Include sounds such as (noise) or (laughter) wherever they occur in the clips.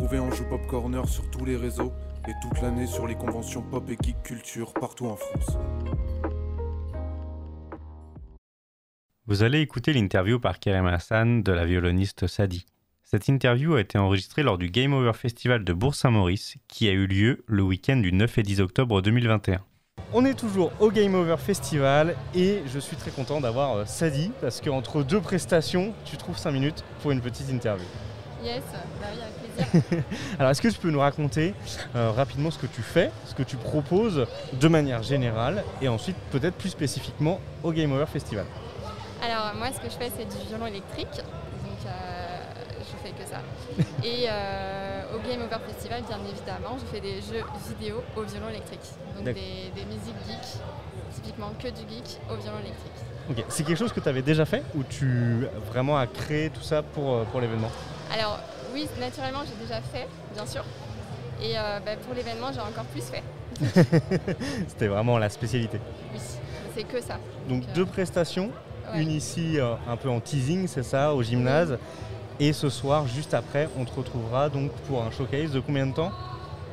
Retrouvez Anjou Pop Corner sur tous les réseaux et toute l'année sur les conventions pop et geek culture partout en France. Vous allez écouter l'interview par Kerem Hassan de la violoniste Sadi. Cette interview a été enregistrée lors du Game Over Festival de Bourg-Saint-Maurice qui a eu lieu le week-end du 9 et 10 octobre 2021. On est toujours au Game Over Festival et je suis très content d'avoir euh, Sadi parce qu'entre deux prestations, tu trouves 5 minutes pour une petite interview. Yes, bah oui, avec plaisir. (laughs) Alors est-ce que tu peux nous raconter euh, rapidement ce que tu fais, ce que tu proposes de manière générale et ensuite peut-être plus spécifiquement au Game Over Festival? Alors moi, ce que je fais, c'est du violon électrique. Donc euh, je fais que ça. (laughs) Et euh, au Game Over Festival, bien évidemment, je fais des jeux vidéo au violon électrique. Donc des, des musiques geek, typiquement que du geek au violon électrique. Ok, c'est quelque chose que tu avais déjà fait ou tu vraiment as créé tout ça pour, pour l'événement? Alors oui, naturellement, j'ai déjà fait, bien sûr. Et euh, bah, pour l'événement, j'ai encore plus fait. (laughs) C'était vraiment la spécialité. Oui, c'est que ça. Donc Donc, euh, deux prestations, Ouais. une ici euh, un peu en teasing, c'est ça, au gymnase. Et ce soir, juste après, on te retrouvera donc pour un showcase de combien de temps?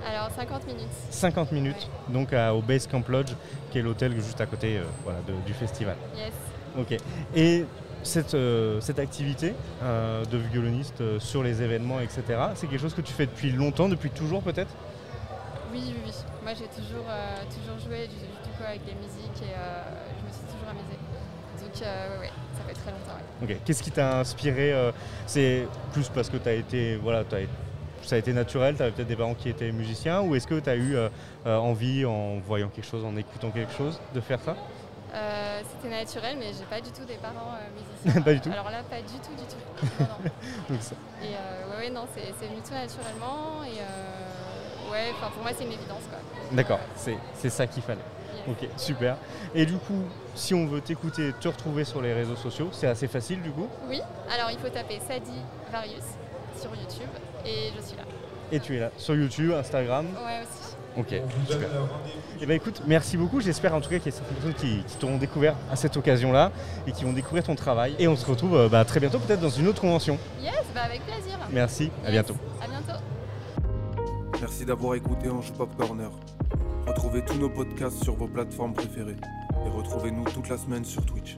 Alors 50 minutes. 50 minutes, donc à- au Base Camp Lodge, qui est l'hôtel juste à côté voilà, de- du festival. Yes. Ok. Et cette, euh, cette activité euh, de violoniste euh, sur les événements, etc., c'est quelque chose que tu fais depuis longtemps, depuis toujours peut-être? Oui, oui, oui. Moi, j'ai toujours, toujours joué du, du coup avec les musiques et je me suis toujours amusée. Donc, ouais, ouais, ça fait très longtemps. ouais. Qu'est-ce qui t'a inspiré C'est plus parce que tu as été, voilà, été- ça a été naturel, tu avais peut-être des parents qui étaient musiciens, ou est-ce que tu as eu euh, envie, en voyant quelque chose, en écoutant quelque chose, de faire ça? Euh, C'était naturel, mais j'ai pas du tout des parents euh, musiciens. (laughs) Pas du tout Alors là, pas du tout, du tout. (laughs) Non, non. (laughs) Donc ça- Et euh, ouais, ouais, non, c'est c'est venu tout naturellement. Et euh, ouais, enfin, pour moi, c'est une évidence, quoi. D'accord, c'est c'est ça qu'il fallait. Ok, super. Et du coup, si on veut t'écouter, te retrouver sur les réseaux sociaux, c'est assez facile du coup. Oui, alors il faut taper Sadi Varius sur YouTube et je suis là. Et tu es là sur YouTube, Instagram. Ouais, aussi. Ok, super. Et ben écoute, merci beaucoup. J'espère en tout cas qu'il y a certaines personnes qui, qui t'auront découvert à cette occasion-là et qui vont découvrir ton travail. Et on se retrouve euh, bah, très bientôt, peut-être dans une autre convention. Yes, bah avec plaisir. Merci, à bientôt. À bientôt. Merci d'avoir écouté Anjou Pop Corner. Retrouvez tous nos podcasts sur vos plateformes préférées et retrouvez-nous toute la semaine sur Twitch.